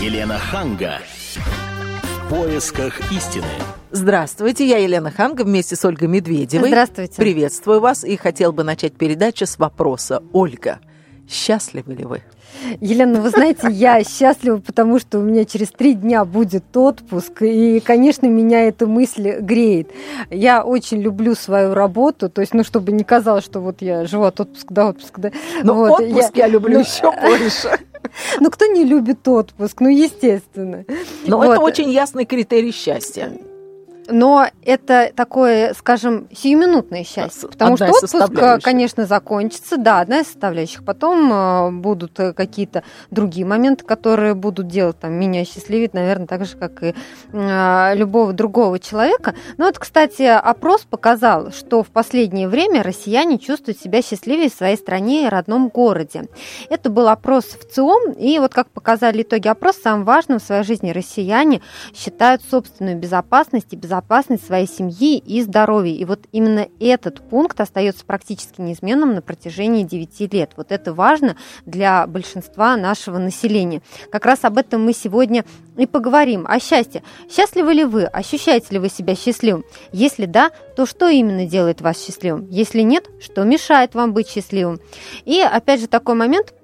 Елена Ханга. В поисках истины. Здравствуйте, я Елена Ханга вместе с Ольгой Медведевой. Здравствуйте. Приветствую вас и хотел бы начать передачу с вопроса. Ольга, счастливы ли вы? Елена, вы знаете, я счастлива, потому что у меня через три дня будет отпуск, и, конечно, меня эта мысль греет. Я очень люблю свою работу, то есть, ну, чтобы не казалось, что вот я живу от отпуска до отпуска. Да. Но вот, отпуск я, я люблю ну, еще больше. Ну, кто не любит отпуск? Ну, естественно. Но вот. это очень ясный критерий счастья. Но это такое, скажем, сиюминутное счастье. Потому что отпуск, конечно, закончится. Да, одна из составляющих. Потом э, будут э, какие-то другие моменты, которые будут делать там, меня счастливить, наверное, так же, как и э, любого другого человека. Но вот, кстати, опрос показал, что в последнее время россияне чувствуют себя счастливее в своей стране и родном городе. Это был опрос в ЦИОМ, и вот как показали итоги опроса, самым важным в своей жизни россияне считают собственную безопасность и безопасность безопасность своей семьи и здоровья. И вот именно этот пункт остается практически неизменным на протяжении 9 лет. Вот это важно для большинства нашего населения. Как раз об этом мы сегодня и поговорим. О счастье. Счастливы ли вы? Ощущаете ли вы себя счастливым? Если да, то что именно делает вас счастливым? Если нет, что мешает вам быть счастливым? И опять же такой момент –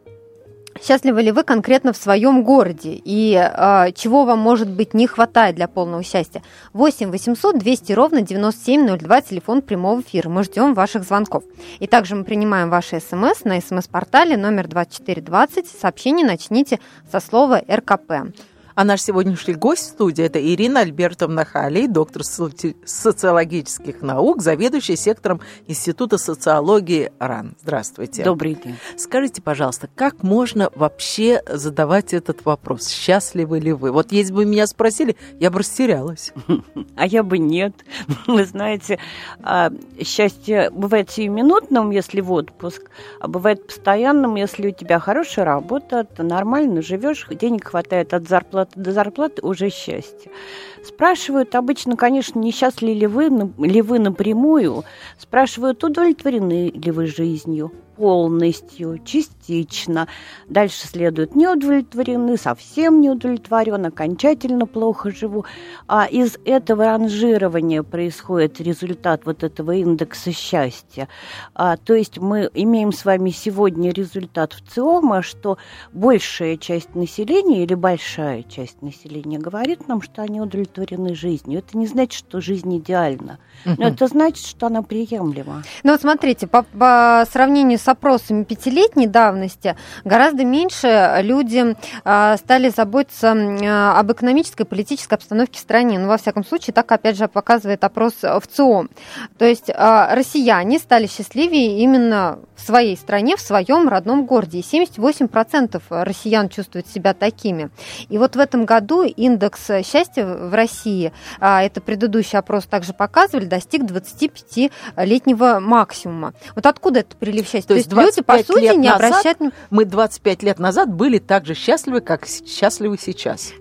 Счастливы ли вы конкретно в своем городе и э, чего вам, может быть, не хватает для полного счастья? 8 800 200 ровно 9702, телефон прямого эфира. Мы ждем ваших звонков. И также мы принимаем ваши смс на смс-портале номер 2420. Сообщение начните со слова РКП. А наш сегодняшний гость в студии – это Ирина Альбертовна Халей, доктор социологических наук, заведующая сектором Института социологии РАН. Здравствуйте. Добрый день. Скажите, пожалуйста, как можно вообще задавать этот вопрос? Счастливы ли вы? Вот если бы меня спросили, я бы растерялась. А я бы нет. Вы знаете, а, счастье бывает сиюминутным, если в отпуск, а бывает постоянным, если у тебя хорошая работа, ты нормально живешь, денег хватает от зарплаты зарплаты до зарплаты уже счастье. Спрашивают обычно, конечно, несчастливы ли вы, ли вы напрямую, спрашивают, удовлетворены ли вы жизнью, полностью, частично. Дальше следует не удовлетворены, совсем не удовлетворен, окончательно плохо живу. А из этого ранжирования происходит результат вот этого индекса счастья. А, то есть мы имеем с вами сегодня результат в ЦИОМа, что большая часть населения или большая часть населения говорит нам, что они удовлетворены жизнью. Это не значит, что жизнь идеальна, но это значит, что она приемлема. Ну вот смотрите, по, по сравнению с опросами пятилетней давности гораздо меньше люди а, стали заботиться а, об экономической и политической обстановке в стране. Ну, во всяком случае, так, опять же, показывает опрос в ЦИО. То есть а, россияне стали счастливее именно в своей стране, в своем родном городе. И 78% россиян чувствуют себя такими. И вот в этом году индекс счастья в России, это предыдущий опрос также показывали, достиг 25-летнего максимума. Вот откуда это прилив счастья? То есть люди, по сути, не обращают... Мы 25 лет назад были так же счастливы, как счастливы сейчас.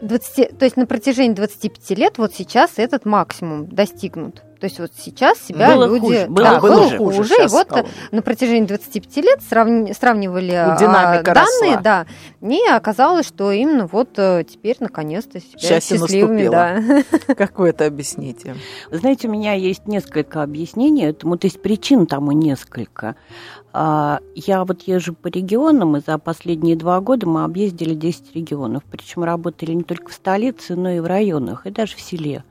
20, то есть на протяжении 25 лет вот сейчас этот максимум достигнут. То есть вот сейчас себя было люди... Хуже, было, да, было хуже. хуже. И вот стало. на протяжении 25 лет сравни, сравнивали а, Динамика данные, росла. да, и оказалось, что именно вот э, теперь наконец-то себя Счастье счастливыми. Наступило. Да. Как это объясните? знаете, у меня есть несколько объяснений этому, то есть причин тому несколько. А, я вот езжу по регионам, и за последние два года мы объездили 10 регионов. Причем работали не только в столице, но и в районах, и даже в селе.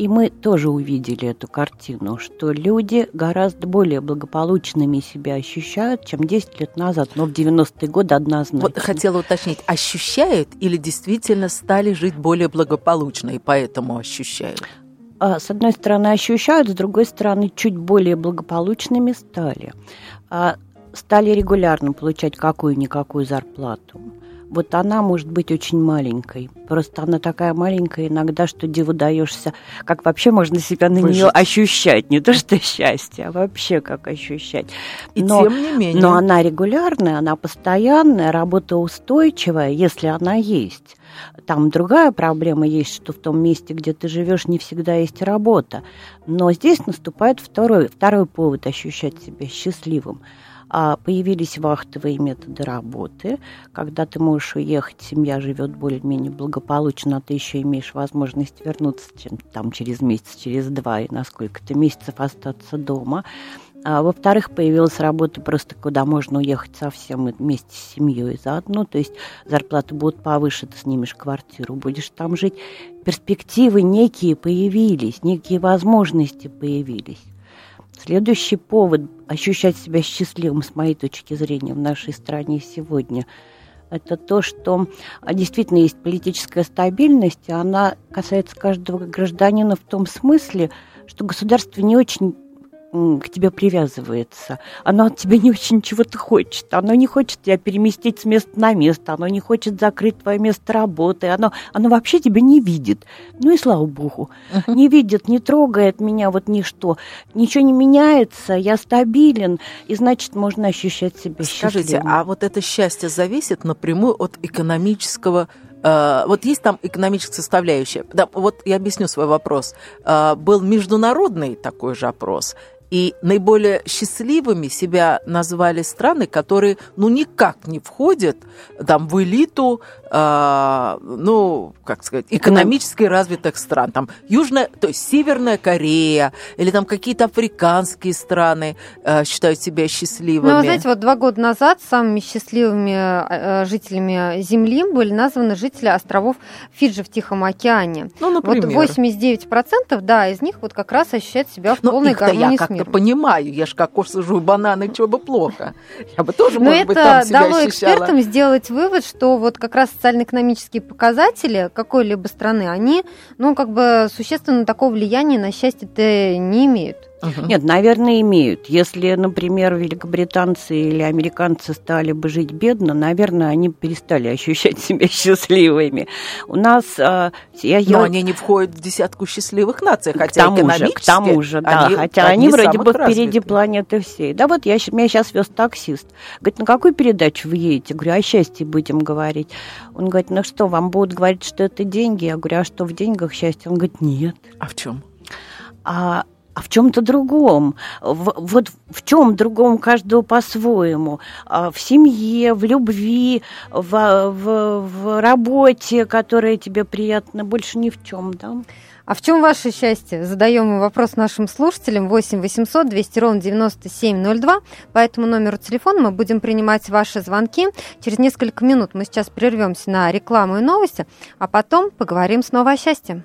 И мы тоже увидели эту картину, что люди гораздо более благополучными себя ощущают, чем 10 лет назад, но в 90-е годы однозначно. Вот хотела уточнить, ощущают или действительно стали жить более благополучно и поэтому ощущают? А, с одной стороны, ощущают, с другой стороны, чуть более благополучными стали. А, стали регулярно получать какую-никакую зарплату вот она может быть очень маленькой. Просто она такая маленькая иногда, что диву даешься, как вообще можно себя на нее ощущать. Не то, что счастье, а вообще как ощущать. И но, тем не менее. Но она регулярная, она постоянная, работа устойчивая, если она есть. Там другая проблема есть, что в том месте, где ты живешь, не всегда есть работа. Но здесь наступает второй, второй повод ощущать себя счастливым – появились вахтовые методы работы, когда ты можешь уехать, семья живет более-менее благополучно, а ты еще имеешь возможность вернуться чем там через месяц, через два и на сколько-то месяцев остаться дома. А, во-вторых, появилась работа просто, куда можно уехать совсем вместе с семьей заодно. То есть зарплаты будут повыше, ты снимешь квартиру, будешь там жить. Перспективы некие появились, некие возможности появились. Следующий повод ощущать себя счастливым, с моей точки зрения, в нашей стране сегодня – это то, что а, действительно есть политическая стабильность, и она касается каждого гражданина в том смысле, что государство не очень к тебе привязывается. Оно от тебя не очень чего-то хочет. Оно не хочет тебя переместить с места на место. Оно не хочет закрыть твое место работы. Оно, оно вообще тебя не видит. Ну и слава богу. Uh-huh. Не видит, не трогает меня вот ничто. Ничего не меняется, я стабилен. И значит, можно ощущать себя Скажите, счастливым. а вот это счастье зависит напрямую от экономического Uh, вот есть там экономическая составляющая. Да, вот я объясню свой вопрос. Uh, был международный такой же опрос, и наиболее счастливыми себя назвали страны, которые ну никак не входят там, в элиту, э, ну, как сказать, экономически развитых стран. Там Южная, то есть Северная Корея или там какие-то африканские страны э, считают себя счастливыми. Ну, знаете, вот два года назад самыми счастливыми э, жителями Земли были названы жители островов Фиджи в Тихом океане. Ну, например. Вот 89%, да, из них вот как раз ощущают себя в полной гармонии с миром это понимаю. Я ж кокос сажу бананы, чего бы плохо. Я бы тоже, Но может быть, там себя дало ощущала. экспертам сделать вывод, что вот как раз социально-экономические показатели какой-либо страны, они, ну, как бы существенно такого влияния на счастье-то не имеют. Угу. Нет, наверное, имеют. Если, например, великобританцы или американцы стали бы жить бедно, наверное, они перестали ощущать себя счастливыми. У нас... А, я, Но я... они не входят в десятку счастливых наций, хотя к тому экономически... Же, к тому же, да. Они, хотя они, вроде бы впереди планеты всей. Да вот я, меня сейчас вез таксист. Говорит, на какую передачу вы едете? Говорю, о счастье будем говорить. Он говорит, ну что, вам будут говорить, что это деньги? Я говорю, а что в деньгах счастье? Он говорит, нет. А в чем? А а в чем-то другом. В, вот в чем другом каждого по-своему. А в семье, в любви, в, в, в работе, которая тебе приятна, больше ни в чем, да? А в чем ваше счастье? Задаем мы вопрос нашим слушателям 8 800 200 ровно 9702. По этому номеру телефона мы будем принимать ваши звонки. Через несколько минут мы сейчас прервемся на рекламу и новости, а потом поговорим снова о счастье.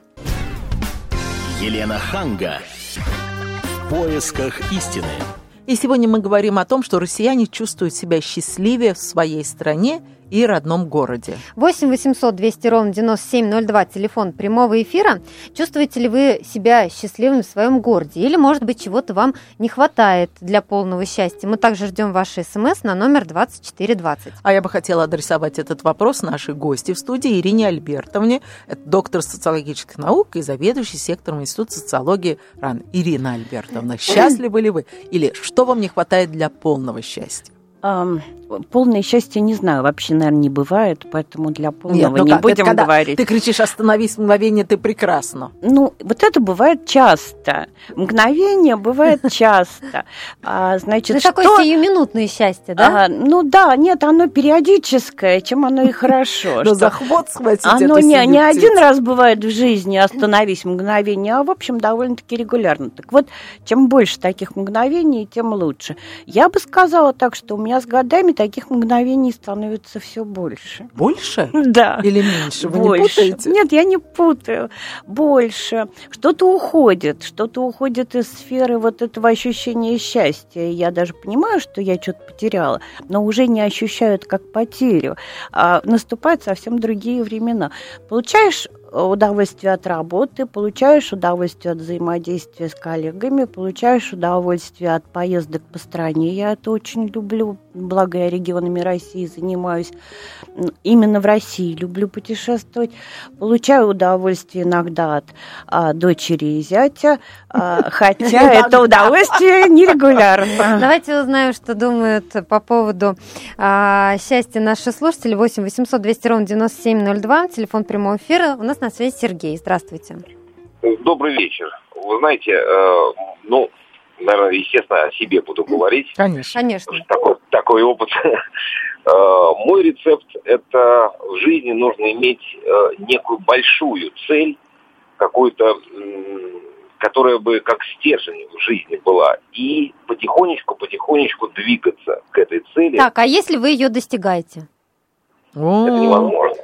Елена Ханга в поисках истины. И сегодня мы говорим о том, что россияне чувствуют себя счастливее в своей стране – и родном городе. 8 800 200 ровно 9702, телефон прямого эфира. Чувствуете ли вы себя счастливым в своем городе? Или, может быть, чего-то вам не хватает для полного счастья? Мы также ждем ваши смс на номер 2420. А я бы хотела адресовать этот вопрос нашей гости в студии Ирине Альбертовне, это доктор социологических наук и заведующий сектором Института социологии РАН. Ирина Альбертовна, счастливы ли вы? Или что вам не хватает для полного счастья? Полное счастье, не знаю, вообще, наверное, не бывает, поэтому для полного Нет, ну не как? будем это говорить. Ты кричишь «Остановись, мгновение, ты прекрасно». Ну, вот это бывает часто. Мгновение бывает часто. А, значит, ну, что... такое сиюминутное счастье, да? А, ну да, нет, оно периодическое, чем оно и хорошо. Но захват схватить Оно не, не один раз бывает в жизни «Остановись, мгновение», а, в общем, довольно-таки регулярно. Так вот, чем больше таких мгновений, тем лучше. Я бы сказала так, что у меня с годами таких мгновений становится все больше. Больше? Да. Или меньше? Вы больше. не путаете? Нет, я не путаю. Больше. Что-то уходит, что-то уходит из сферы вот этого ощущения счастья. Я даже понимаю, что я что-то потеряла, но уже не ощущаю это как потерю. А наступают совсем другие времена. Получаешь удовольствие от работы, получаешь удовольствие от взаимодействия с коллегами, получаешь удовольствие от поездок по стране. Я это очень люблю, благо я регионами России занимаюсь. Именно в России люблю путешествовать. Получаю удовольствие иногда от а, дочери и зятя, а, хотя это удовольствие нерегулярно. Давайте узнаем, что думают по поводу а, счастья наши слушатели. 8 800 200 ровно 9702, телефон прямого эфира. У нас на связи Сергей. Здравствуйте. Добрый вечер. Вы знаете, э, ну, наверное, естественно, о себе буду говорить. Конечно. Конечно. Такой, такой опыт. Мой рецепт – это в жизни нужно иметь некую большую цель, какую-то которая бы как стержень в жизни была, и потихонечку-потихонечку двигаться к этой цели. Так, а если вы ее достигаете? Это невозможно.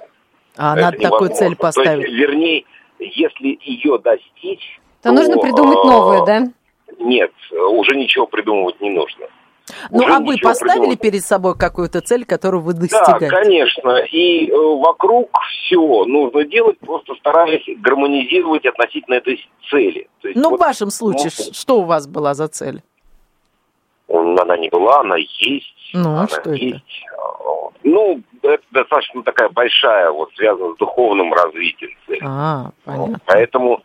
А это надо невозможно. такую цель поставить. То есть, вернее, если ее достичь... То, то нужно придумать а, новую, да? Нет, уже ничего придумывать не нужно. Ну, а вы поставили придумать. перед собой какую-то цель, которую вы достигаете? Да, конечно. И э, вокруг все нужно делать, просто стараясь гармонизировать относительно этой цели. есть, ну, вот, в вашем случае, ну, что у вас была за цель? Она не была, она есть. Ну, она что есть. это? Ну, это достаточно такая большая, вот связана с духовным развитием цели. А, понятно. Поэтому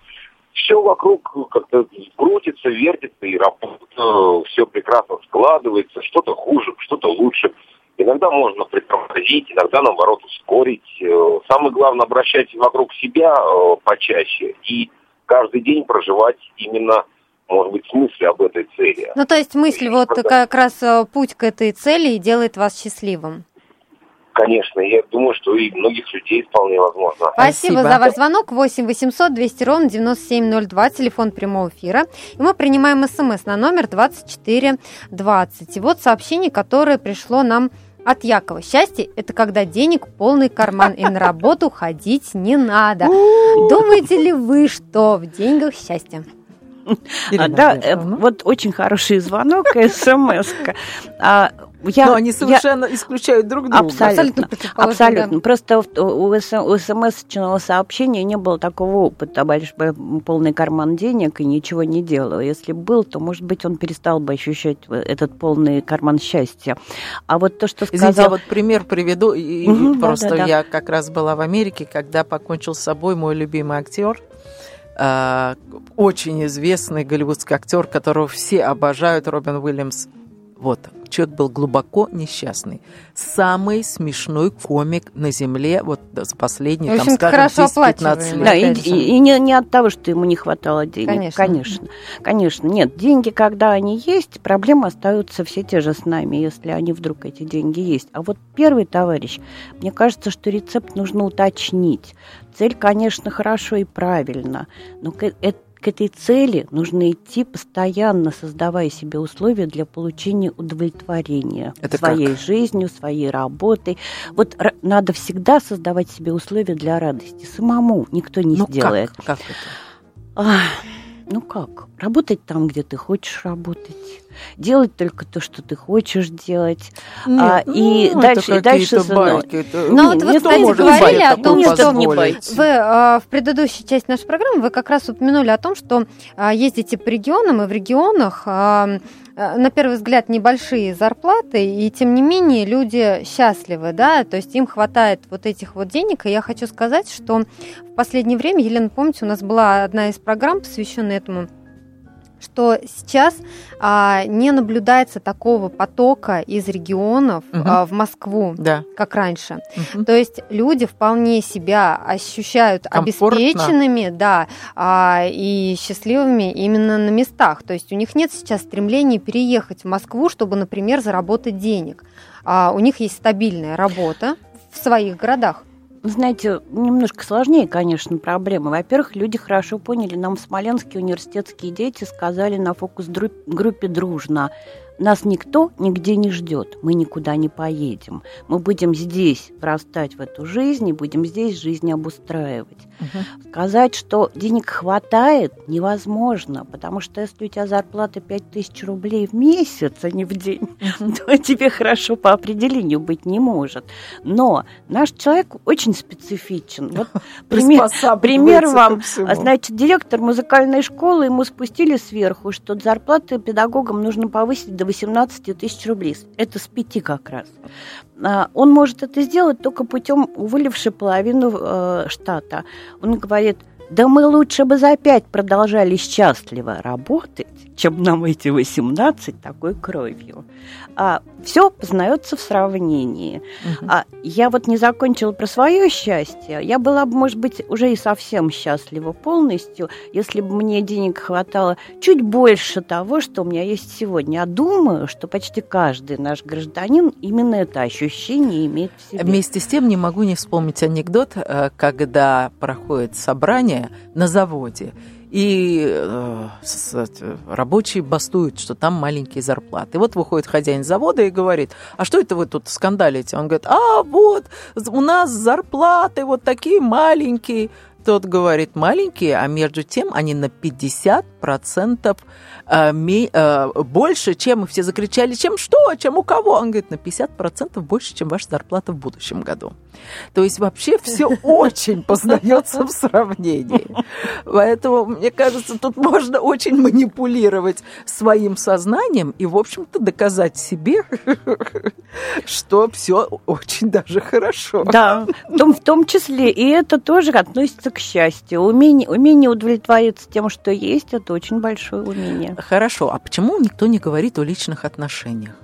все вокруг как-то крутится, вертится и работает, все прекрасно складывается, что-то хуже, что-то лучше. Иногда можно притормозить, иногда, наоборот, ускорить. Э, самое главное, обращать вокруг себя э, почаще и каждый день проживать именно может быть, мысли об этой цели. Ну, то есть мысль, вот как раз э, путь к этой цели и делает вас счастливым. Конечно, я думаю, что и многих людей вполне возможно. Спасибо, Спасибо. за ваш звонок. 8 800 200 ровно 9702, телефон прямого эфира. И мы принимаем смс на номер 2420. И вот сообщение, которое пришло нам от Якова. Счастье – это когда денег полный карман, и на работу ходить не надо. Думаете ли вы, что в деньгах счастье? А, да, э, вот очень хороший звонок, смс а, я, Но они совершенно я... исключают друг друга. Абсолютно. Абсолютно. Да. Просто у, у смс-чного сообщения не было такого опыта. Большой полный карман денег и ничего не делал. Если был, то, может быть, он перестал бы ощущать этот полный карман счастья. А вот то, что сказал... Извините, я вот пример приведу. И угу, просто да, да, я как раз была в Америке, когда покончил с собой мой любимый актер э, очень известный голливудский актер, которого все обожают, Робин Уильямс. Вот, человек был глубоко несчастный. Самый смешной комик на Земле вот за последние, там, скажем, 10-15 лет. Да, и, и, и не, не от того, что ему не хватало денег. Конечно. Конечно. Конечно. Нет, деньги, когда они есть, проблемы остаются все те же с нами, если они вдруг эти деньги есть. А вот первый товарищ, мне кажется, что рецепт нужно уточнить. Цель, конечно, хорошо и правильно, но это к этой цели нужно идти постоянно, создавая себе условия для получения удовлетворения Это своей как? жизнью, своей работой. Вот надо всегда создавать себе условия для радости. Самому никто не ну, сделает. Как, как это? Ах, ну как? Работать там, где ты хочешь работать. Делать только то, что ты хочешь делать. Нет, а, ну, и дальше, и дальше байки, это... Ну, вот вы, кстати, говорили о том, что не вы а, в предыдущей части нашей программы вы как раз упомянули о том, что а, ездите по регионам, и в регионах а, Э, на первый взгляд небольшие зарплаты, и тем не менее люди счастливы, да, то есть им хватает вот этих вот денег. И я хочу сказать, что в последнее время, Елена, помните, у нас была одна из программ, посвященная этому что сейчас а, не наблюдается такого потока из регионов угу. а, в Москву, да. как раньше. Угу. То есть люди вполне себя ощущают Комфортно. обеспеченными, да, а, и счастливыми именно на местах. То есть у них нет сейчас стремления переехать в Москву, чтобы, например, заработать денег. А, у них есть стабильная работа в своих городах. Знаете, немножко сложнее, конечно, проблема. Во-первых, люди хорошо поняли, нам в Смоленске университетские дети сказали на фокус-группе дружно – нас никто нигде не ждет, мы никуда не поедем. Мы будем здесь простать в эту жизнь и будем здесь жизнь обустраивать. Угу. Сказать, что денег хватает, невозможно, потому что если у тебя зарплата 5000 рублей в месяц, а не в день, угу. то тебе хорошо по определению быть не может. Но наш человек очень специфичен. Вот пример, пример вам. Значит, директор музыкальной школы, ему спустили сверху, что зарплаты педагогам нужно повысить до 18 тысяч рублей. Это с пяти как раз. А, он может это сделать только путем уволивши половину э, штата. Он говорит, да мы лучше бы за пять продолжали счастливо работать, чем нам эти 18 такой кровью. А все познается в сравнении. Угу. А я вот не закончила про свое счастье. Я была бы, может быть, уже и совсем счастлива полностью, если бы мне денег хватало чуть больше того, что у меня есть сегодня. А думаю, что почти каждый наш гражданин именно это ощущение имеет в себе. Вместе с тем не могу не вспомнить анекдот, э, когда проходит собрание на заводе, и э, рабочие бастуют, что там маленькие зарплаты. И вот выходит хозяин завода и говорит, а что это вы тут скандалите? Он говорит, а вот у нас зарплаты вот такие маленькие. Тот говорит, маленькие, а между тем они на 50% э, э, больше, чем все закричали, чем что, чем у кого? Он говорит, на 50% больше, чем ваша зарплата в будущем году. То есть вообще все очень познается в сравнении. Поэтому, мне кажется, тут можно очень манипулировать своим сознанием и, в общем-то, доказать себе, что все очень даже хорошо. Да, в том, в том числе, и это тоже относится к счастью. Умение, умение удовлетвориться тем, что есть, это очень большое умение. Хорошо, а почему никто не говорит о личных отношениях?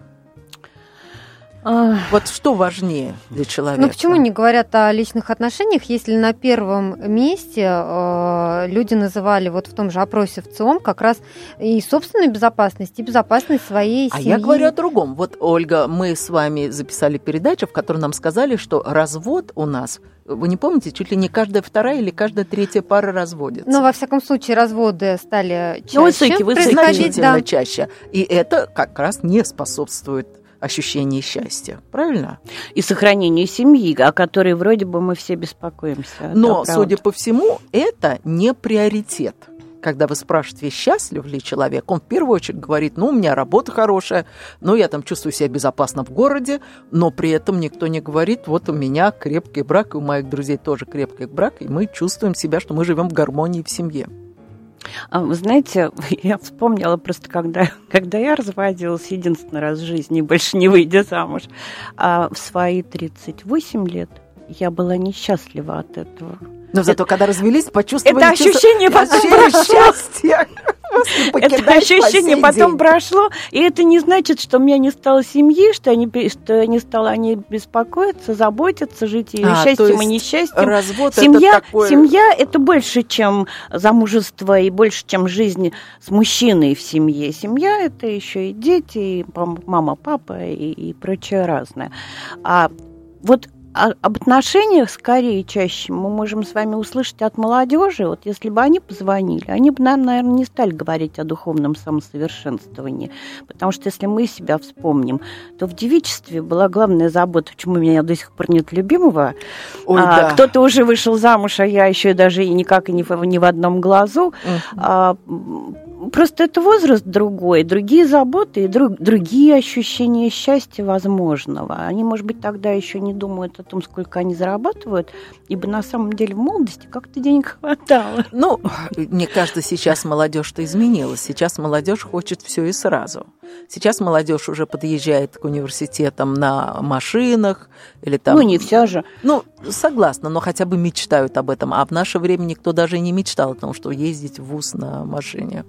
Вот что важнее для человека? Ну почему не говорят о личных отношениях, если на первом месте э, люди называли вот в том же опросе в ЦИОМ как раз и собственную безопасность, и безопасность своей а семьи. А я говорю о другом. Вот, Ольга, мы с вами записали передачу, в которой нам сказали, что развод у нас вы не помните, чуть ли не каждая вторая или каждая третья пара разводится. Но, во всяком случае, разводы стали чаще. Ну, высокие. Значительно да. чаще. И это как раз не способствует ощущение счастья, правильно? И сохранение семьи, о которой вроде бы мы все беспокоимся. Но, да, судя по всему, это не приоритет. Когда вы спрашиваете, счастлив ли человек, он в первую очередь говорит, ну, у меня работа хорошая, ну, я там чувствую себя безопасно в городе, но при этом никто не говорит, вот у меня крепкий брак, и у моих друзей тоже крепкий брак, и мы чувствуем себя, что мы живем в гармонии в семье. А, вы знаете, я вспомнила просто, когда, когда я разводилась единственный раз в жизни, больше не выйдя замуж, а в свои 38 лет я была несчастлива от этого. Но зато, когда развелись, почувствовали... Это ощущение потом счастья. Это ощущение потом прошло, и это не значит, что у меня не стало семьи, что я не, что я не стала о ней беспокоиться, заботиться, жить ее а, счастьем и несчастьем. Развод семья, это такое... семья это больше, чем замужество и больше, чем жизнь с мужчиной в семье. Семья это еще и дети, и мама, папа и, и прочее разное. А вот об отношениях скорее чаще мы можем с вами услышать от молодежи. Вот если бы они позвонили, они бы нам, наверное, не стали говорить о духовном самосовершенствовании. Потому что если мы себя вспомним, то в девичестве была главная забота, почему у меня до сих пор нет любимого. Ой, а, да. Кто-то уже вышел замуж, а я еще даже и никак и ни в, ни в одном глазу. Uh-huh. А, просто это возраст другой, другие заботы и друг, другие ощущения счастья возможного. Они, может быть, тогда еще не думают о том, сколько они зарабатывают, ибо на самом деле в молодости как-то денег хватало. Ну, мне кажется, сейчас молодежь-то изменилась. Сейчас молодежь хочет все и сразу. Сейчас молодежь уже подъезжает к университетам на машинах или там... Ну, не вся же. Ну, согласна, но хотя бы мечтают об этом. А в наше время никто даже и не мечтал о том, что ездить в ВУЗ на машине.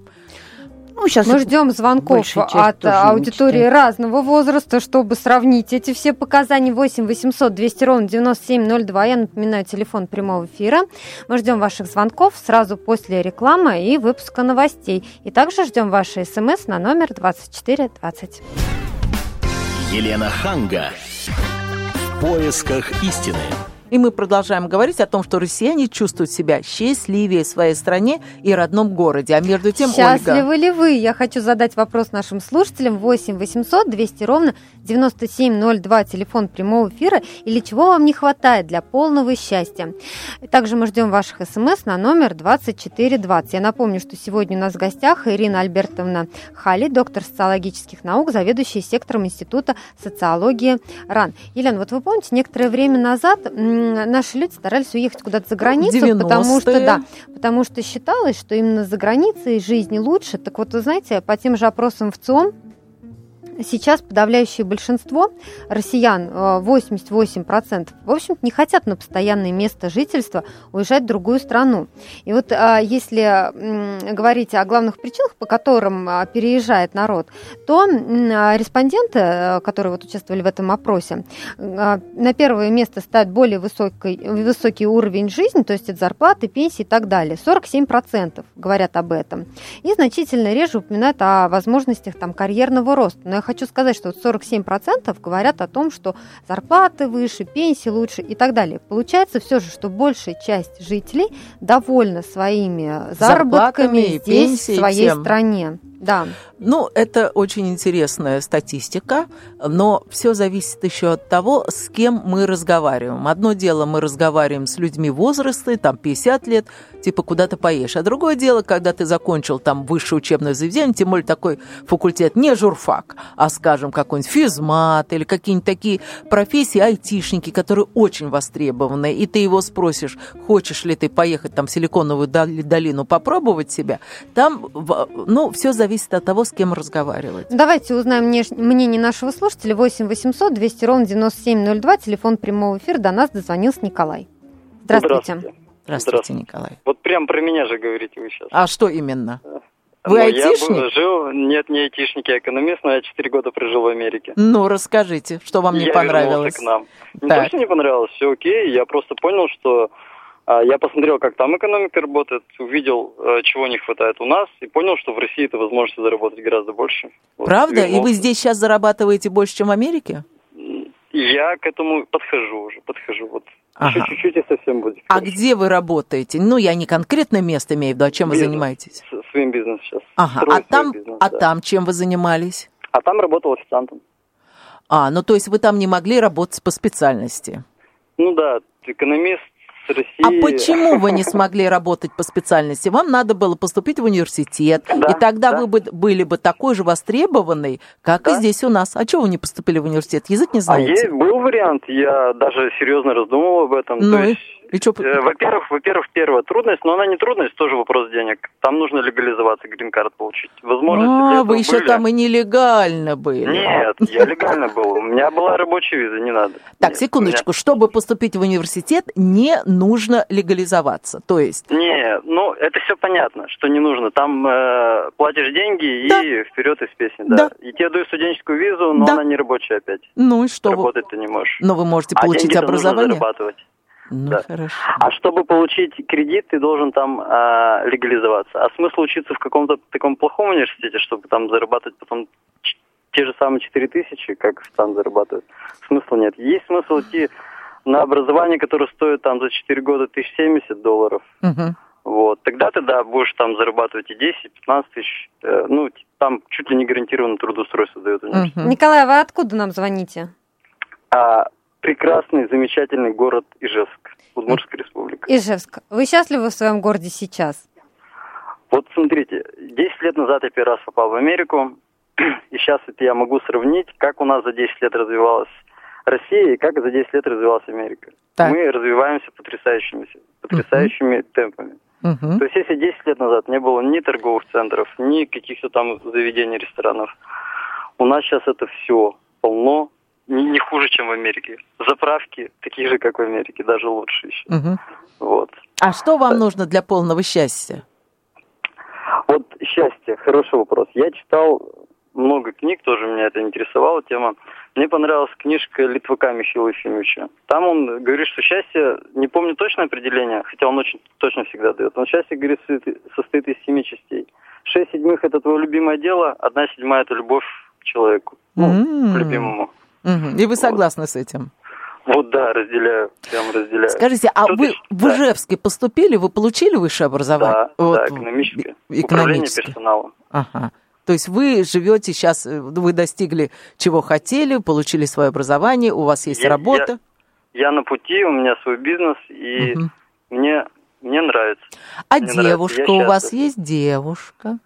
Ну, сейчас Мы ждем звонков от аудитории мечтает. разного возраста, чтобы сравнить эти все показания. 8 800 200 ровно 9702. Я напоминаю, телефон прямого эфира. Мы ждем ваших звонков сразу после рекламы и выпуска новостей. И также ждем ваши смс на номер 2420. Елена Ханга. В поисках истины. И мы продолжаем говорить о том, что россияне чувствуют себя счастливее в своей стране и родном городе. А между тем, Счастливы Ольга... ли вы? Я хочу задать вопрос нашим слушателям. 8 800 200 ровно 9702, телефон прямого эфира. Или чего вам не хватает для полного счастья? Также мы ждем ваших смс на номер 2420. Я напомню, что сегодня у нас в гостях Ирина Альбертовна Хали, доктор социологических наук, заведующая сектором Института социологии РАН. Елена, вот вы помните, некоторое время назад наши люди старались уехать куда-то за границу, потому что, да, потому что считалось, что именно за границей жизни лучше. Так вот, вы знаете, по тем же опросам в ЦИОМ сейчас подавляющее большинство россиян, 88%, в общем не хотят на постоянное место жительства уезжать в другую страну. И вот если говорить о главных причинах, по которым переезжает народ, то респонденты, которые вот участвовали в этом опросе, на первое место ставят более высокий, высокий уровень жизни, то есть это зарплаты, пенсии и так далее. 47% говорят об этом. И значительно реже упоминают о возможностях там, карьерного роста. Но я хочу сказать, что вот 47% говорят о том, что зарплаты выше, пенсии лучше и так далее. Получается все же, что большая часть жителей довольна своими заработками здесь, в своей тем. стране. Да. Ну, это очень интересная статистика, но все зависит еще от того, с кем мы разговариваем. Одно дело, мы разговариваем с людьми возраста, там 50 лет, типа куда-то поешь. А другое дело, когда ты закончил там высшее учебное заведение, тем более такой факультет, не журфак, а, скажем, какой-нибудь физмат или какие-нибудь такие профессии, айтишники, которые очень востребованы, и ты его спросишь, хочешь ли ты поехать там в Силиконовую долину попробовать себя, там, ну, все зависит зависит от того, с кем разговаривать. Давайте узнаем мнение нашего слушателя. 8 800 200 ровно 9702, телефон прямого эфира. До нас дозвонился Николай. Здравствуйте. Здравствуйте. Здравствуйте, Николай. Вот прям про меня же говорите вы сейчас. А что именно? Э, вы ну, айтишник? Я жил, нет, не айтишник, я экономист, но я 4 года прожил в Америке. Ну, расскажите, что вам не я понравилось? к нам. Не так. точно не понравилось, все окей, я просто понял, что я посмотрел, как там экономика работает, увидел, э, чего не хватает у нас, и понял, что в России это возможности заработать гораздо больше. Вот, Правда? И вы здесь сейчас зарабатываете больше, чем в Америке? Я к этому подхожу уже, подхожу. Вот ага. еще чуть-чуть и совсем будет. А где вы работаете? Ну, я не конкретное место имею в виду, а чем бизнес. вы занимаетесь? С, своим бизнесом сейчас. Ага. а там, бизнес, а да. там чем вы занимались? А там работал официантом. А, ну то есть вы там не могли работать по специальности? Ну да, экономист, России. А почему вы не смогли работать по специальности? Вам надо было поступить в университет, да, и тогда да. вы бы, были бы такой же востребованный, как да. и здесь у нас. А чего вы не поступили в университет? Язык не знаете? А есть, был вариант, я даже серьезно раздумывал об этом. Ну То есть и что... Э, во-первых, во-первых, первая трудность, но она не трудность, тоже вопрос денег. Там нужно легализоваться, грин-карт получить. Возможно, а, вы еще были. там и нелегально были. Нет, я легально был. У меня была рабочая виза, не надо. Так, Нет, секундочку. Меня... Чтобы поступить в университет, не нужно легализоваться. То есть... Не, ну, это все понятно, что не нужно. Там э, платишь деньги да. и вперед из песни, да. да. И тебе дают студенческую визу, но да. она не рабочая опять. Ну и что? Работать вы... ты не можешь. Но вы можете а получить образование. Зарабатывать. Ну, да. хорошо. А чтобы получить кредит, ты должен там а, легализоваться. А смысл учиться в каком-то таком плохом университете, чтобы там зарабатывать потом те же самые 4 тысячи, как там зарабатывают? Смысла нет. Есть смысл идти на образование, которое стоит там за 4 года 1070 долларов. Угу. Вот. Тогда ты, да, будешь там зарабатывать и 10-15 тысяч. Э, ну, там чуть ли не гарантированно трудоустройство дает университет. Угу. Николай, вы откуда нам звоните? А, прекрасный, замечательный город Ижевск, Удмуртская республика. Ижевск. Вы счастливы в своем городе сейчас? Вот смотрите, 10 лет назад я первый раз попал в Америку, и сейчас это я могу сравнить, как у нас за 10 лет развивалась Россия и как за 10 лет развивалась Америка. Так. Мы развиваемся потрясающими, потрясающими uh-huh. темпами. Uh-huh. То есть если 10 лет назад не было ни торговых центров, ни каких-то там заведений, ресторанов, у нас сейчас это все полно, не, не хуже, чем в Америке. Заправки такие же, как в Америке, даже лучше еще. Угу. Вот. А что вам нужно для полного счастья? Вот счастье, хороший вопрос. Я читал много книг, тоже меня это интересовала тема. Мне понравилась книжка Литвака Михаила Ефимовича. Там он говорит, что счастье, не помню точное определение, хотя он очень точно всегда дает, но счастье, говорит, состоит из семи частей. Шесть седьмых – это твое любимое дело, одна седьмая – это любовь к человеку, ну, mm-hmm. к любимому. Угу. И вы согласны вот. с этим? Вот да, разделяю, прям разделяю. Скажите, а Тут вы еще, в да. Ижевске поступили, вы получили высшее образование? Да, вот, да, экономическое. Экономическое. персоналом. Ага. То есть вы живете сейчас, э, вы достигли чего хотели, получили свое образование, у вас есть я, работа? Я, я на пути, у меня свой бизнес, и угу. мне, мне нравится. А мне девушка, нравится. у вас есть девушка?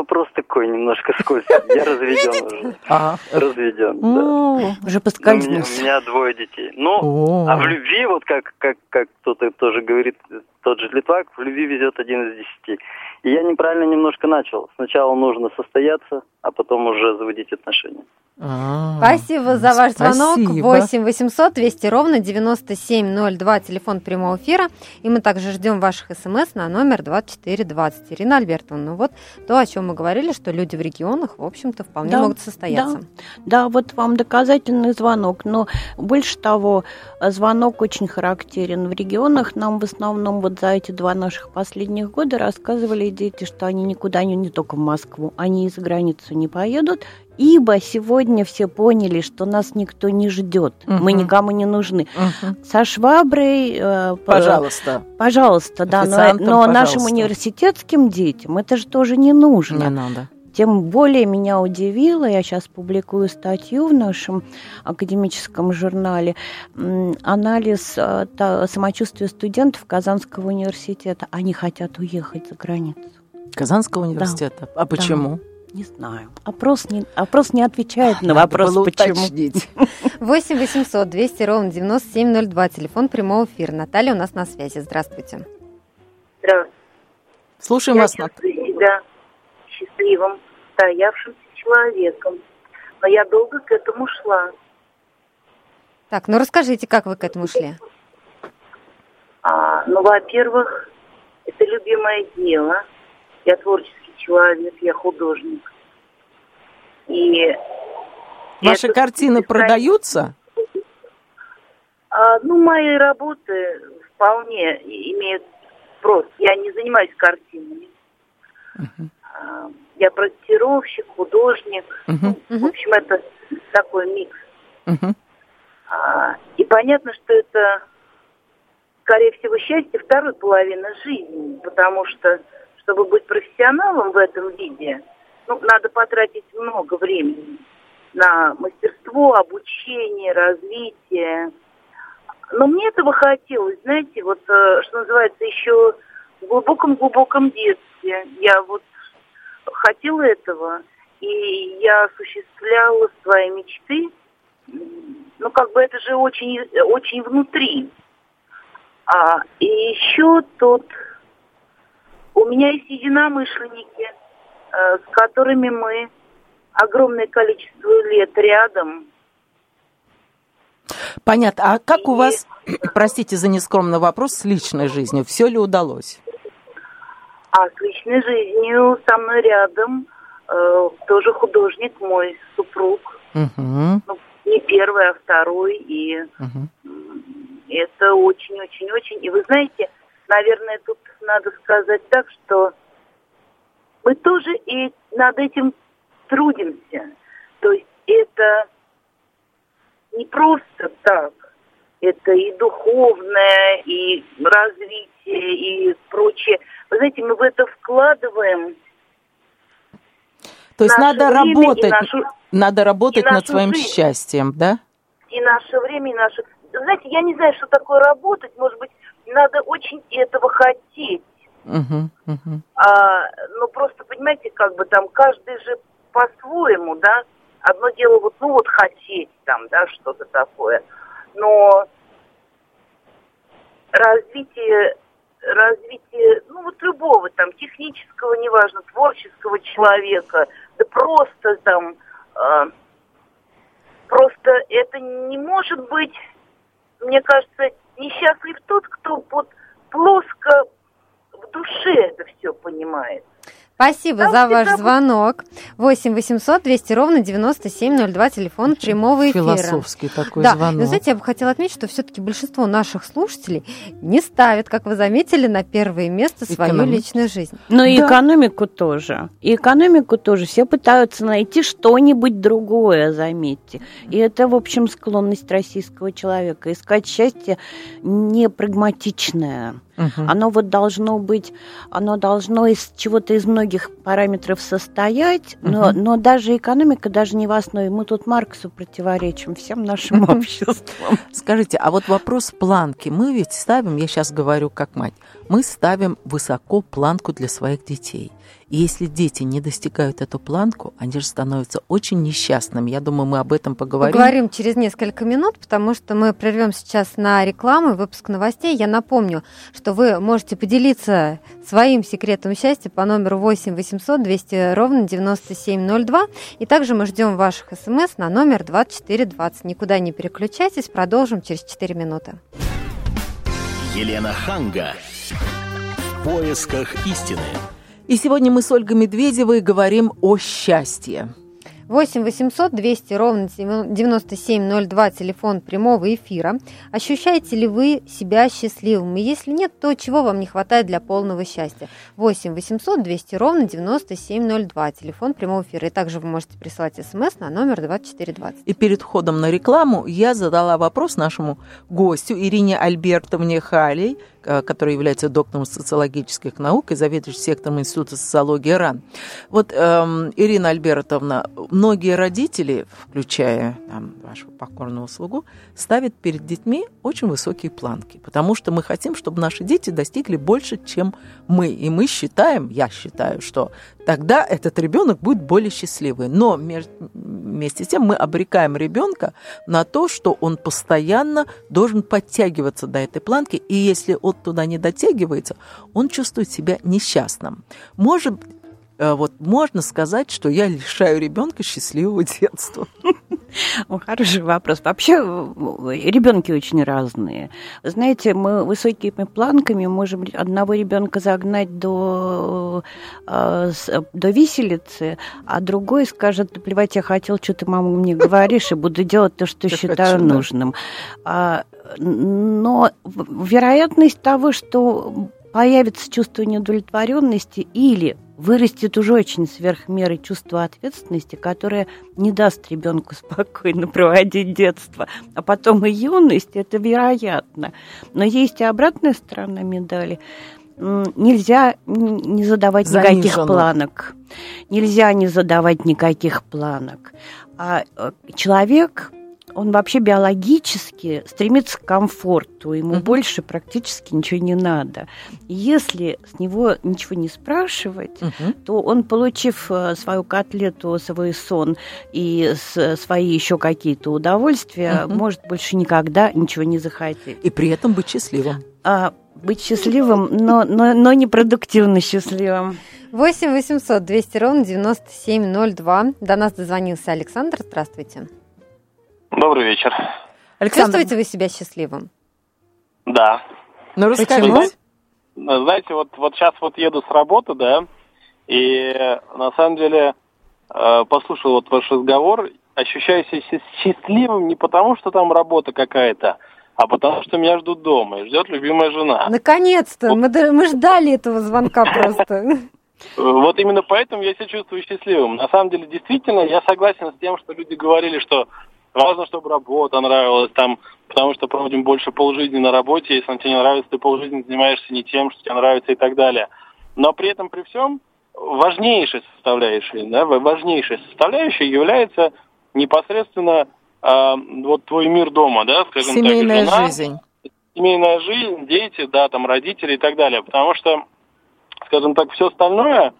Вопрос такой немножко скользкий. Я разведен уже. А. Разведен, да. Уже поскользнулся. У меня двое детей. Ну, а в любви, вот как, как, как кто-то тоже говорит, тот же Литвак, в любви везет один из десяти. И я неправильно немножко начал. Сначала нужно состояться, а потом уже заводить отношения. А, спасибо за ваш звонок. 8 800 200 ровно 9702, телефон прямого эфира. И мы также ждем ваших смс на номер 2420. Ирина Альбертовна, ну вот то, о чем мы говорили, что люди в регионах, в общем-то, вполне да, могут состояться. Да, да, вот вам доказательный звонок. Но больше того, звонок очень характерен. В регионах нам в основном вот за эти два наших последних года рассказывали дети, что они никуда не, не только в Москву, они и за границу не поедут, ибо сегодня все поняли, что нас никто не ждет, угу. мы никому не нужны. Угу. Со шваброй, э, пожалуйста, пожалуйста, да, но, но пожалуйста. нашим университетским детям это же тоже не нужно. Не надо. Тем более меня удивило, я сейчас публикую статью в нашем академическом журнале, анализ э, самочувствия студентов Казанского университета. Они хотят уехать за границу. Казанского университета? Да. А почему? Да. Не знаю. Опрос не, опрос не отвечает на вопрос, почему. 8 800 200 ровно 9702, телефон прямого эфира. Наталья у нас на связи. Здравствуйте. Здравствуйте. Слушаем Я вас, Наталья. себя счастливым, стоявшимся человеком. Но я долго к этому шла. Так, ну расскажите, как вы к этому шли? А, ну, во-первых, это любимое дело. Я творческий человек, я художник. И Ваши это... картины продаются? А, ну, мои работы вполне имеют спрос. Я не занимаюсь картинами. Uh-huh. Я проектировщик, художник. Uh-huh. Ну, в общем, это такой микс. Uh-huh. А, и понятно, что это, скорее всего, счастье второй половины жизни, потому что чтобы быть профессионалом в этом виде, ну, надо потратить много времени на мастерство, обучение, развитие. Но мне этого хотелось, знаете, вот, э, что называется, еще в глубоком-глубоком детстве. Я вот хотела этого, и я осуществляла свои мечты. Ну, как бы это же очень, очень внутри. А, и еще тот у меня есть единомышленники, э, с которыми мы огромное количество лет рядом. Понятно. А как у вас, простите за нескромный вопрос, с личной жизнью? Все ли удалось? А с личной жизнью со мной рядом э, тоже художник мой супруг. Угу. Ну, не первый, а второй. И угу. это очень-очень-очень. И вы знаете, наверное, тут надо сказать так, что мы тоже и над этим трудимся. То есть это не просто так. Это и духовное, и развитие, и прочее. Вы знаете, мы в это вкладываем. То есть надо работать, нашу, надо работать над своим жизнь. счастьем, да? И наше время, и наше... Знаете, я не знаю, что такое работать. Может быть, надо очень этого хотеть. Uh-huh, uh-huh. А, ну, просто, понимаете, как бы там каждый же по-своему, да. Одно дело вот, ну, вот хотеть там, да, что-то такое. Но развитие, развитие, ну, вот любого там, технического, неважно, творческого человека, да просто там, э, просто это не может быть, мне кажется, несчастлив тот, кто вот плоско в душе это все понимает. Спасибо за ваш звонок. 8 800 200 ровно 9702, телефон прямого эфира. Философский такой да. звонок. Но, знаете, я бы хотела отметить, что все-таки большинство наших слушателей не ставят, как вы заметили, на первое место свою Экономи... личную жизнь. Но и экономику тоже. И экономику тоже. Все пытаются найти что-нибудь другое, заметьте. И это, в общем, склонность российского человека. Искать счастье не прагматичное Угу. Оно вот должно быть, оно должно из чего-то из многих параметров состоять, но, угу. но даже экономика даже не в основе. Мы тут Марксу противоречим, всем нашим обществам. Скажите, а вот вопрос планки. Мы ведь ставим, я сейчас говорю как мать, мы ставим высоко планку для своих детей. И если дети не достигают эту планку, они же становятся очень несчастными. Я думаю, мы об этом поговорим. Поговорим через несколько минут, потому что мы прервем сейчас на рекламу и выпуск новостей. Я напомню, что вы можете поделиться своим секретом счастья по номеру 8 800 200 ровно 9702. И также мы ждем ваших смс на номер 2420. Никуда не переключайтесь, продолжим через 4 минуты. Елена Ханга. В поисках истины. И сегодня мы с Ольгой Медведевой говорим о счастье. 8 800 200 ровно 9702, телефон прямого эфира. Ощущаете ли вы себя счастливым? И если нет, то чего вам не хватает для полного счастья? 8 800 200 ровно 9702, телефон прямого эфира. И также вы можете присылать смс на номер 2420. И перед входом на рекламу я задала вопрос нашему гостю Ирине Альбертовне Халей, который является доктором социологических наук и заведующим сектором Института социологии РАН. Вот, эм, Ирина Альбертовна, многие родители, включая там, вашего покорного слугу, ставят перед детьми очень высокие планки, потому что мы хотим, чтобы наши дети достигли больше, чем мы. И мы считаем, я считаю, что тогда этот ребенок будет более счастливый. Но вместе с тем мы обрекаем ребенка на то, что он постоянно должен подтягиваться до этой планки, и если он туда не дотягивается, он чувствует себя несчастным. Может вот можно сказать, что я лишаю ребенка счастливого детства? Хороший вопрос. Вообще ребенки очень разные. Знаете, мы высокими планками можем одного ребенка загнать до, э, до виселицы, а другой скажет, плевать, я хотел, что ты, мама, мне говоришь, и буду делать то, что считаю нужным. А, но вероятность того, что появится чувство неудовлетворенности или вырастет уже очень сверх меры чувство ответственности, которое не даст ребенку спокойно проводить детство, а потом и юность, это вероятно. Но есть и обратная сторона медали. Нельзя не задавать Занижено. никаких планок. Нельзя не задавать никаких планок. А э, человек он вообще биологически стремится к комфорту, ему uh-huh. больше практически ничего не надо. Если с него ничего не спрашивать, uh-huh. то он, получив э, свою котлету, свой сон и свои еще какие-то удовольствия, uh-huh. может больше никогда ничего не захотеть. И при этом быть счастливым. А, быть счастливым, но, но, но не продуктивно счастливым. 8 800 200 ровно 9702. До нас дозвонился Александр. Здравствуйте. Добрый вечер. Александр. Чувствуете вы себя счастливым? Да. Ну, расскажите. Знаете, вот, вот сейчас вот еду с работы, да, и на самом деле э, послушал вот ваш разговор, ощущаю себя счастливым не потому, что там работа какая-то, а потому что меня ждут дома и ждет любимая жена. Наконец-то! Вот. Мы, мы ждали этого звонка просто. Вот именно поэтому я себя чувствую счастливым. На самом деле, действительно, я согласен с тем, что люди говорили, что Важно, чтобы работа нравилась там, потому что проводим больше полжизни на работе. Если она тебе не нравится, ты полжизни занимаешься не тем, что тебе нравится и так далее. Но при этом, при всем, важнейшей составляющей, да, важнейшей составляющей является непосредственно э, вот твой мир дома, да, скажем Семейная так, жена, жизнь. Семейная жизнь, дети, да, там родители и так далее. Потому что, скажем так, все остальное –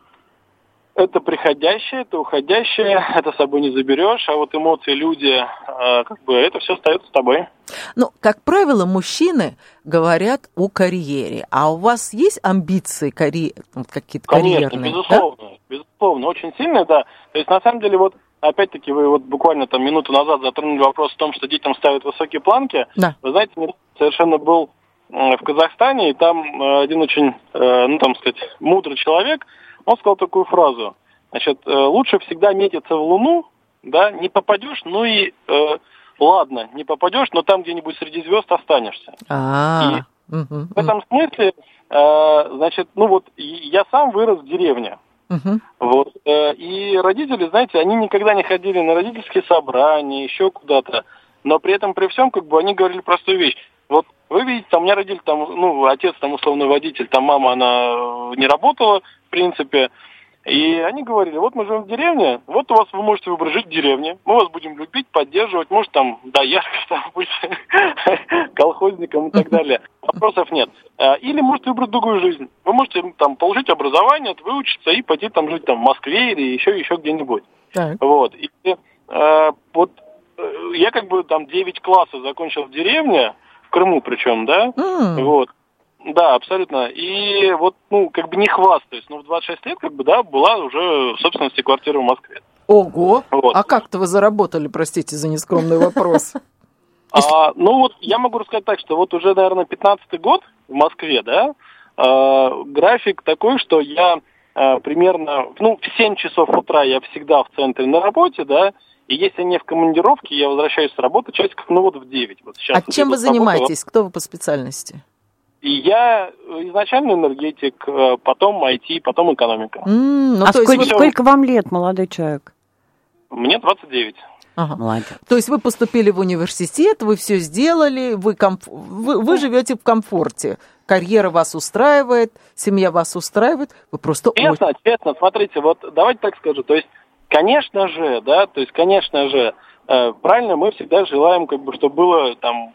это приходящее, это уходящее, это с собой не заберешь, а вот эмоции, люди, э, как бы это все остается с тобой. Ну, как правило, мужчины говорят о карьере, а у вас есть амбиции карьер, какие-то Конечно, карьерные? безусловно, да? безусловно, очень сильные, да. То есть, на самом деле, вот опять-таки, вы вот буквально там минуту назад затронули вопрос о том, что детям ставят высокие планки. Да. Вы знаете, совершенно был в Казахстане, и там э, один очень, э, ну, там сказать, мудрый человек – он сказал такую фразу. Значит, э, лучше всегда метиться в Луну, да, не попадешь, ну и э, ладно, не попадешь, но там где-нибудь среди звезд останешься. А-а-а. И в этом смысле, э, значит, ну вот я сам вырос в деревне. Вот. Э, и родители, знаете, они никогда не ходили на родительские собрания, еще куда-то. Но при этом, при всем, как бы они говорили простую вещь. Вот вы видите, там у меня родитель, там, ну, отец там условный водитель, там мама, она не работала, принципе. И они говорили, вот мы живем в деревне, вот у вас вы можете выбрать жить в деревне, мы вас будем любить, поддерживать, может там дояркой там быть колхозником и так далее. Вопросов нет. А, или можете выбрать другую жизнь. Вы можете там получить образование, выучиться и пойти там жить там в Москве или еще еще где-нибудь. Вот. И э, вот э, я как бы там 9 классов закончил в деревне, в Крыму причем, да, вот. Да, абсолютно. И вот, ну, как бы не хвастаюсь, но в 26 лет, как бы, да, была уже в собственности квартира в Москве. Ого! Вот. А как-то вы заработали, простите за нескромный вопрос? А, ну вот я могу рассказать так, что вот уже, наверное, 15 год в Москве, да, а, график такой, что я а, примерно, ну, в 7 часов утра я всегда в центре на работе, да, и если не в командировке, я возвращаюсь с работы часиков, ну вот в 9. Вот сейчас а чем вы занимаетесь? Кто вы по специальности? И я изначально энергетик, э, потом IT, потом экономика. Mm, ну, а сколько, есть... сколько вам лет, молодой человек? Мне 29. Ага. Молодец. То есть вы поступили в университет, вы все сделали, вы, комф... вы, вы живете в комфорте. Карьера вас устраивает, семья вас устраивает, вы просто... Честно, очень... честно, смотрите, вот давайте так скажу, то есть, конечно же, да, то есть, конечно же, э, правильно, мы всегда желаем, как бы, чтобы было там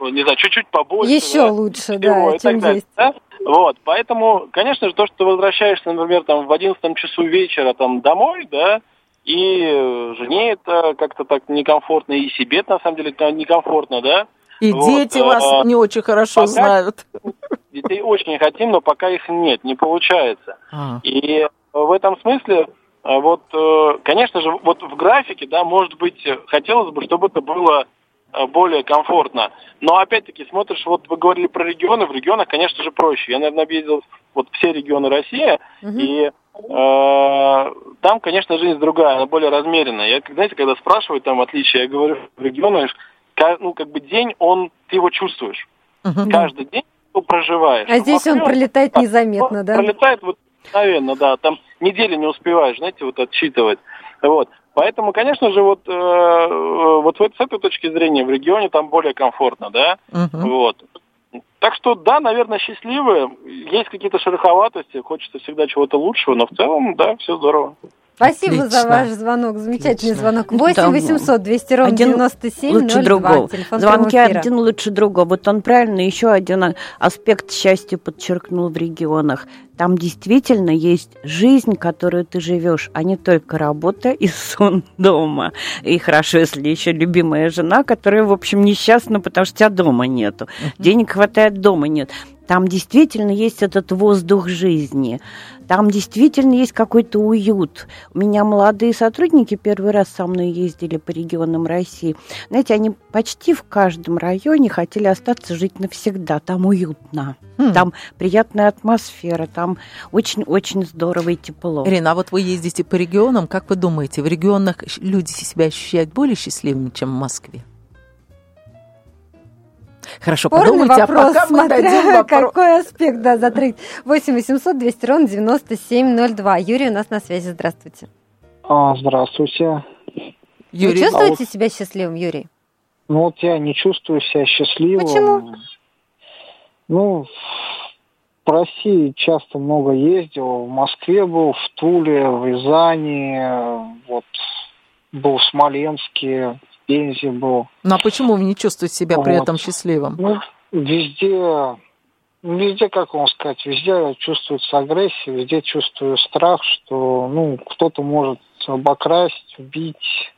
не знаю, чуть-чуть побольше. Еще да, лучше, да, и чем здесь. Да? Вот, поэтому, конечно же, то, что ты возвращаешься, например, там в 11 часу вечера там домой, да, и жене это как-то так некомфортно, и себе на самом деле это некомфортно, да. И вот. дети вас а, не очень хорошо пока знают. Детей очень хотим, но пока их нет, не получается. А. И в этом смысле, а, вот, э, конечно же, вот в графике, да, может быть, хотелось бы, чтобы это было более комфортно. Но опять-таки смотришь, вот вы говорили про регионы, в регионах, конечно же, проще. Я, наверное, объездил вот все регионы России, угу. и э, там, конечно, жизнь другая, она более размеренная. Я, знаете, когда спрашивают там отличия, я говорю, в регионах, ну, как бы день, он, ты его чувствуешь. Угу. Каждый день ты проживаешь. А здесь Москве, он пролетает незаметно, да? Пролетает вот мгновенно, да, там недели не успеваешь, знаете, вот отсчитывать. Вот. Поэтому, конечно же, вот, э, вот с этой точки зрения в регионе там более комфортно, да, угу. вот. Так что, да, наверное, счастливые. Есть какие-то шероховатости, хочется всегда чего-то лучшего, но в целом, да, все здорово. Спасибо Отлично. за ваш звонок. Замечательный Отлично. звонок. 8 800 200 ровно один 97 лучше 02. другого. Звонки один лучше другого. Вот он правильно еще один аспект счастья подчеркнул в регионах. Там действительно есть жизнь, которую ты живешь, а не только работа и сон дома. И хорошо, если еще любимая жена, которая, в общем, несчастна, потому что тебя дома нету. Денег хватает, дома нет. Там действительно есть этот воздух жизни. Там действительно есть какой-то уют. У меня молодые сотрудники первый раз со мной ездили по регионам России. Знаете, они почти в каждом районе хотели остаться жить навсегда. Там уютно. Хм. Там приятная атмосфера, там очень-очень здорово и тепло. Ирина, а вот вы ездите по регионам, как вы думаете, в регионах люди себя ощущают более счастливыми, чем в Москве? Хорошо, Спорный подумайте, вопрос, а пока мы дадим вопрос. какой аспект, да, затрыть. 8 800 200 ровно 9702. Юрий у нас на связи, здравствуйте. А, здравствуйте. Юрий. Вы чувствуете а себя счастливым, Юрий? Ну вот я не чувствую себя счастливым. Почему? Ну, в России часто много ездил. В Москве был, в Туле, в Рязани, вот был в Смоленске. Пензе был. Ну а почему вы не чувствуете себя вот. при этом счастливым? Ну, везде, везде, как вам сказать, везде чувствуется агрессия, везде чувствую страх, что ну, кто-то может обокрасть, убить.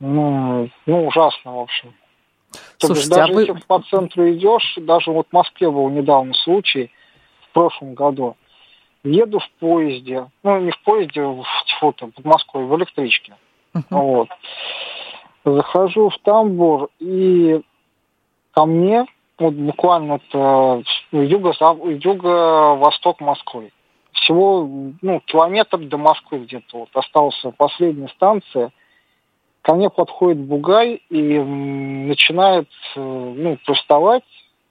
Ну, ну, ужасно, в общем. Слушайте, даже а вы... если по центру идешь, даже вот в Москве был недавно случай, в прошлом году, еду в поезде, ну не в поезде, в, тьфу, под Москвой, в электричке. Uh-huh. Вот. Захожу в тамбур, и ко мне, вот буквально это юго, юго-восток Москвы. Всего ну, километр до Москвы где-то вот остался последняя станция. Ко мне подходит бугай и начинает ну, приставать.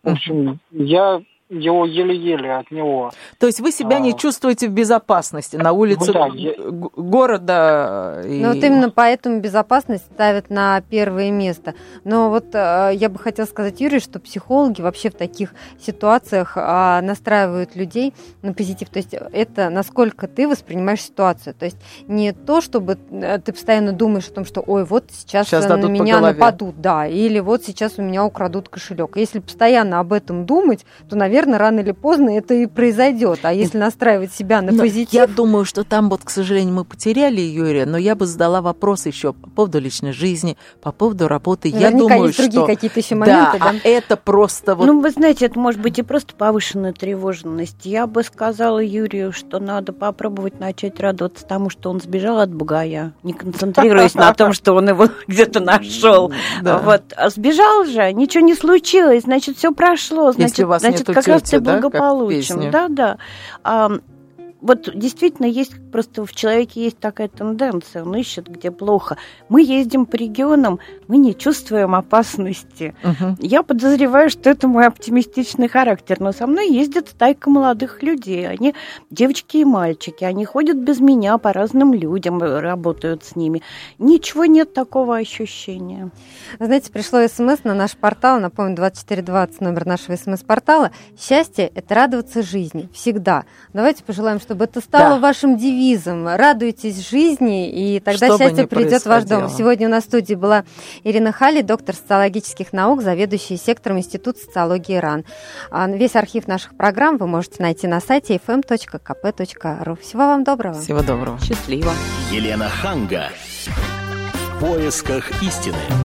В общем, я его еле-еле от него. То есть вы себя а... не чувствуете в безопасности на улице ну, да, я... города? И... Ну вот именно поэтому безопасность ставят на первое место. Но вот э, я бы хотела сказать, Юрий, что психологи вообще в таких ситуациях э, настраивают людей на позитив. То есть это насколько ты воспринимаешь ситуацию. То есть не то, чтобы э, ты постоянно думаешь о том, что ой, вот сейчас, сейчас на меня нападут, да, или вот сейчас у меня украдут кошелек. Если постоянно об этом думать, то, наверное, рано или поздно это и произойдет. А если настраивать себя на но позитив... Я думаю, что там вот, к сожалению, мы потеряли Юрия, но я бы задала вопрос еще по поводу личной жизни, по поводу работы. Наверняка я думаю, есть другие какие-то еще моменты, да, да? А это просто вот... Ну, вы знаете, это может быть и просто повышенная тревожность. Я бы сказала Юрию, что надо попробовать начать радоваться тому, что он сбежал от бугая, не концентрируясь на том, что он его где-то нашел. Вот. А сбежал же, ничего не случилось, значит, все прошло, значит, значит как раз ты благополучен. Да, да вот действительно есть просто в человеке есть такая тенденция, он ищет, где плохо. Мы ездим по регионам, мы не чувствуем опасности. Угу. Я подозреваю, что это мой оптимистичный характер, но со мной ездит стайка молодых людей. Они девочки и мальчики, они ходят без меня по разным людям, работают с ними. Ничего нет такого ощущения. Знаете, пришло смс на наш портал, напомню, 2420 номер нашего смс-портала. Счастье – это радоваться жизни всегда. Давайте пожелаем, чтобы это стало да. вашим девизом. Радуйтесь жизни, и тогда Что счастье придет в ваш дом. Сегодня у нас в студии была Ирина Хали, доктор социологических наук, заведующая сектором Института социологии РАН. А, весь архив наших программ вы можете найти на сайте fm.kp.ru. Всего вам доброго. Всего доброго. Счастливо. Елена Ханга. В поисках истины.